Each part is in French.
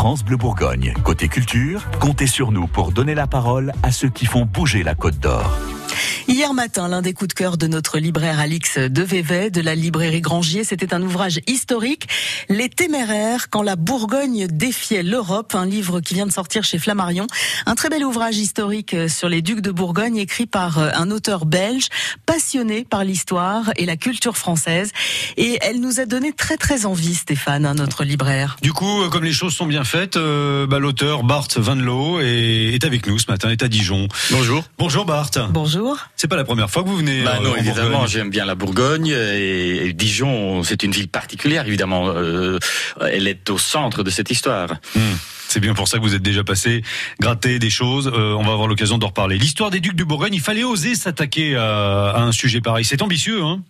France Bleu Bourgogne. Côté culture, comptez sur nous pour donner la parole à ceux qui font bouger la Côte d'Or. Hier matin, l'un des coups de cœur de notre libraire Alix de Vévet, de la librairie Grangier, c'était un ouvrage historique, Les Téméraires, quand la Bourgogne défiait l'Europe, un livre qui vient de sortir chez Flammarion. Un très bel ouvrage historique sur les ducs de Bourgogne, écrit par un auteur belge, passionné par l'histoire et la culture française. Et elle nous a donné très très envie, Stéphane, hein, notre libraire. Du coup, comme les choses sont bien faites, euh, bah, l'auteur Bart Van Loo est, est avec nous ce matin, est à Dijon. Bonjour. Bonjour Bart. Bonjour. C'est pas la première fois que vous venez. Bah euh, non, en évidemment, j'aime bien la Bourgogne et, et Dijon, c'est une ville particulière, évidemment. Euh, elle est au centre de cette histoire. Hmm. C'est bien pour ça que vous êtes déjà passé, gratter des choses. Euh, on va avoir l'occasion d'en reparler. L'histoire des ducs de Bourgogne, il fallait oser s'attaquer à, à un sujet pareil. C'est ambitieux, hein?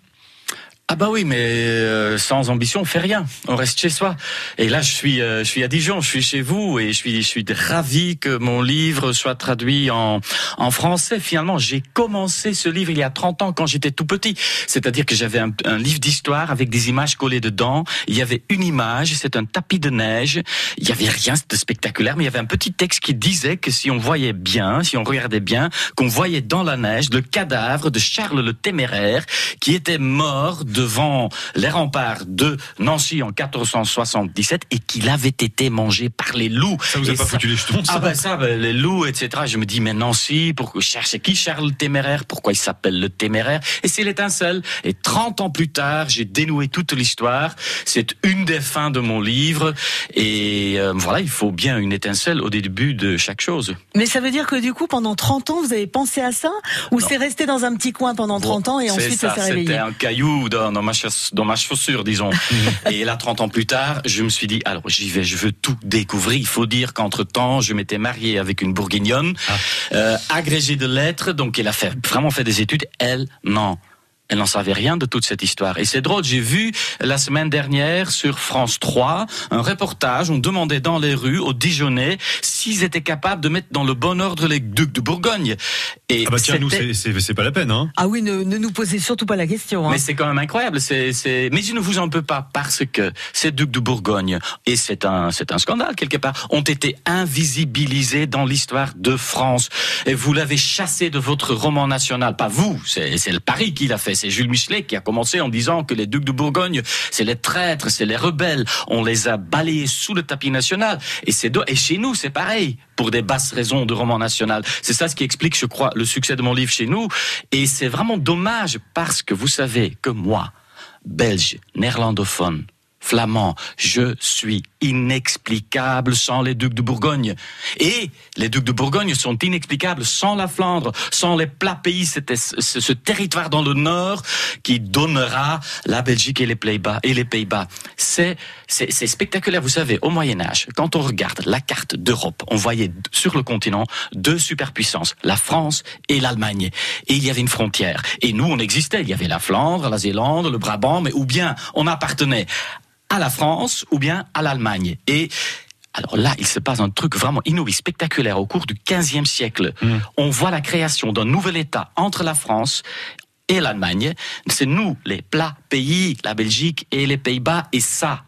Ah bah oui, mais euh, sans ambition, on fait rien. On reste chez soi. Et là, je suis, euh, je suis à Dijon, je suis chez vous, et je suis, je suis ravi que mon livre soit traduit en, en français. Finalement, j'ai commencé ce livre il y a 30 ans quand j'étais tout petit. C'est-à-dire que j'avais un, un livre d'histoire avec des images collées dedans. Il y avait une image, c'est un tapis de neige. Il y avait rien de spectaculaire, mais il y avait un petit texte qui disait que si on voyait bien, si on regardait bien, qu'on voyait dans la neige le cadavre de Charles le Téméraire qui était mort devant les remparts de Nancy en 1477 et qu'il avait été mangé par les loups. Ça vous a Et pas foutu les jetons, ça Ah ben ça, ben, les loups, etc. Je me dis, mais Nancy, pourquoi chercher qui Charles le Téméraire? Pourquoi il s'appelle le Téméraire? Et c'est l'étincelle. Et 30 ans plus tard, j'ai dénoué toute l'histoire. C'est une des fins de mon livre. Et euh, voilà, il faut bien une étincelle au début de chaque chose. Mais ça veut dire que du coup, pendant 30 ans, vous avez pensé à ça? Ou c'est resté dans un petit coin pendant 30 ans et C'est ensuite ça, ça, s'est C'était réveillé un caillou dans, dans ma chasse- dans ma chaussure, disons. et là, 30 ans plus tard, je me suis dit, alors j'y vais, je veux tout découvrir. Il faut dire qu'entre temps, je m'étais marié avec une bourguignonne, Ah. euh, agrégée de lettres, donc elle a fait, vraiment fait des études. Elle, non. Elle n'en savait rien de toute cette histoire. Et c'est drôle, j'ai vu la semaine dernière sur France 3 un reportage, on demandait dans les rues aux Dijonnais s'ils étaient capables de mettre dans le bon ordre les ducs de Bourgogne. Et Ah bah tiens, nous, c'est- pas la peine, hein Ah oui, ne, ne nous posez surtout pas la question. Hein. mais c'est quand même incroyable. C'est. Mais je ne vous en peux pas parce que ces ducs de Bourgogne, et c'est un, scandale quelque part, ont été invisibilisés dans l'histoire de France. Et vous l'avez chassé de votre roman national. Pas vous, c'est, le Paris qui l'a fait. C'est Jules Michelet qui a commencé en disant que les ducs de Bourgogne, c'est les traîtres, c'est les rebelles. On les a balayés sous le tapis national. Et et chez nous, c'est pareil. Pour des basses raisons de roman national. C'est ça ce qui explique, je crois, le succès de mon livre chez nous. Et c'est vraiment dommage parce que vous savez que moi, belge, néerlandophone, flamand, je suis inexplicable sans les ducs de Bourgogne. Et les ducs de Bourgogne sont inexplicables sans la Flandre, sans les plats pays, ce, territoire dans le nord qui donnera la Belgique et les Pays-Bas. Les Pays-Bas. C'est, spectaculaire. Vous savez, au Moyen Âge, quand on regarde la carte d'Europe, on voyait sur le continent deux superpuissances, la France et l'Allemagne. Et il y avait une frontière. Et nous, on existait. Il y avait la Flandre, la Zélande, le Brabant, mais ou bien on appartenait à la France ou bien à l'Allemagne. Et alors là, il se passe un truc vraiment inouï, spectaculaire au cours du 15e siècle. On voit la création d'un nouvel État entre la France et l'Allemagne. C'est nous, les plats pays, la Belgique et les Pays-Bas, et ça,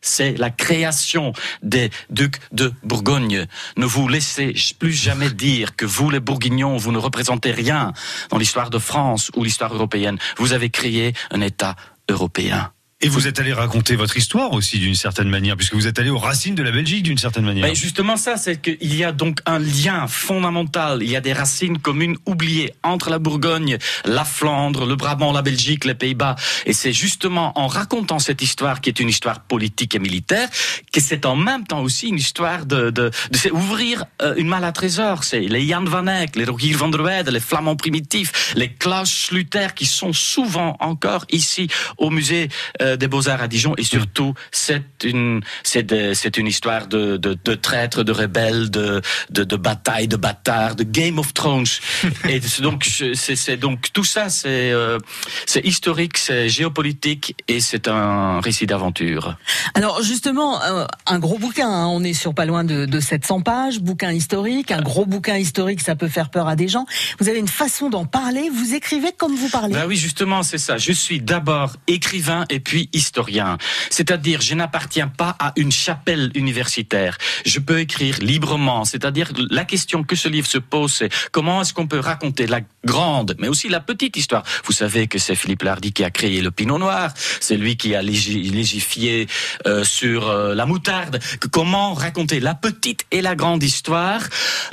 c'est la création des ducs de Bourgogne. Ne vous laissez plus jamais dire que vous, les Bourguignons, vous ne représentez rien dans l'histoire de France ou l'histoire européenne. Vous avez créé un État européen. Et vous êtes allé raconter votre histoire aussi d'une certaine manière, puisque vous êtes allé aux racines de la Belgique d'une certaine manière. Justement ça, c'est qu'il y a donc un lien fondamental, il y a des racines communes oubliées entre la Bourgogne, la Flandre, le Brabant, la Belgique, les Pays-Bas. Et c'est justement en racontant cette histoire, qui est une histoire politique et militaire, que c'est en même temps aussi une histoire de, de, ouvrir euh, une malle à trésor. C'est les Jan van Eyck, les Rogier van der Weyde, les Flamands primitifs, les Klaus Schluter, qui sont souvent encore ici au musée euh, des Beaux-Arts à Dijon. Et surtout, c'est une, c'est une histoire de, de, de traîtres, de rebelles, de, de, de batailles, de bâtards, de Game of Thrones. et donc, c'est donc tout ça, c'est euh, c'est historique, c'est géopolitique et c'est un récit d'aventure. Alors justement, euh, un gros bouquin, hein, on est sur pas loin de, de 700 pages, bouquin historique, un gros bouquin historique, ça peut faire peur à des gens. Vous avez une façon d'en parler, vous écrivez comme vous parlez. Ben oui, justement, c'est ça. Je suis d'abord écrivain et puis historien. C'est-à-dire, je n'appartiens pas à une chapelle universitaire. Je peux écrire librement. C'est-à-dire, la question que ce livre se pose, c'est comment est-ce qu'on peut raconter la grande, mais aussi la petite histoire. Vous savez que c'est Philippe Lardy qui a créé le Pinot Noir. C'est lui qui a légifié euh, sur euh, la moutarde. Comment raconter la petite et la grande histoire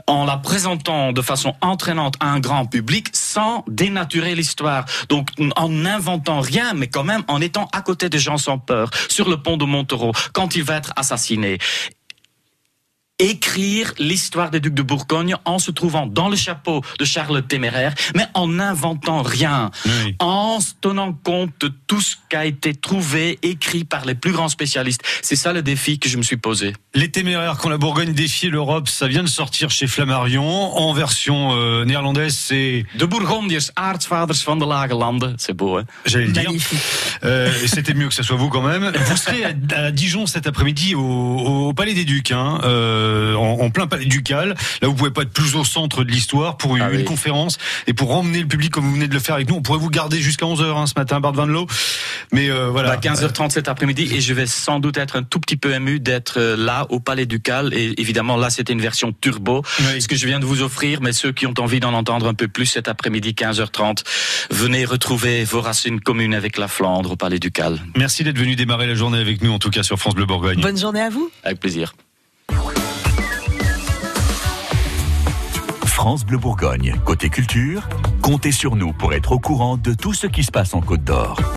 en la présentant de façon entraînante à un grand public sans dénaturer l'histoire. Donc en n'inventant rien, mais quand même en étant à côté des gens sans peur, sur le pont de Montereau, quand il va être assassiné écrire l'histoire des ducs de Bourgogne en se trouvant dans le chapeau de Charles le Téméraire, mais en n'inventant rien, en se tenant compte de tout ce qui a été trouvé, écrit par les plus grands spécialistes. C'est ça le défi que je me suis posé. Les Téméraires, quand la Bourgogne défiait l'Europe, ça vient de sortir chez Flammarion. En version euh, néerlandaise, c'est... De Bourgondiërs, aartsvaders van de Lage Landen. C'est beau, hein? J'allais le dire. Euh, C'était mieux que ce soit vous quand même. Vous serez à, Dijon cet après-midi au, au, Palais des Ducs. Hein. Euh, euh, en, plein palais ducal. Là, vous pouvez pas être plus au centre de l'histoire pour une, ah conférence et pour emmener le public comme vous venez de le faire avec nous. On pourrait vous garder jusqu'à 11h hein, ce matin, Bart Van Loo. Mais euh, voilà. À 15h30 cet après-midi et je vais sans doute être un tout petit peu ému d'être euh, là au palais ducal. Et évidemment, là, c'était une version turbo. Ce que je viens de vous offrir, mais ceux qui ont envie d'en entendre un peu plus cet après-midi, 15h30, venez retrouver vos racines communes avec la Flandre au palais ducal. Merci d'être venu démarrer la journée avec nous, en tout cas sur France Bleu Bourgogne. Bonne journée à vous. Avec plaisir. France Bleu Bourgogne. Côté culture, comptez sur nous pour être au courant de tout ce qui se passe en Côte d'Or.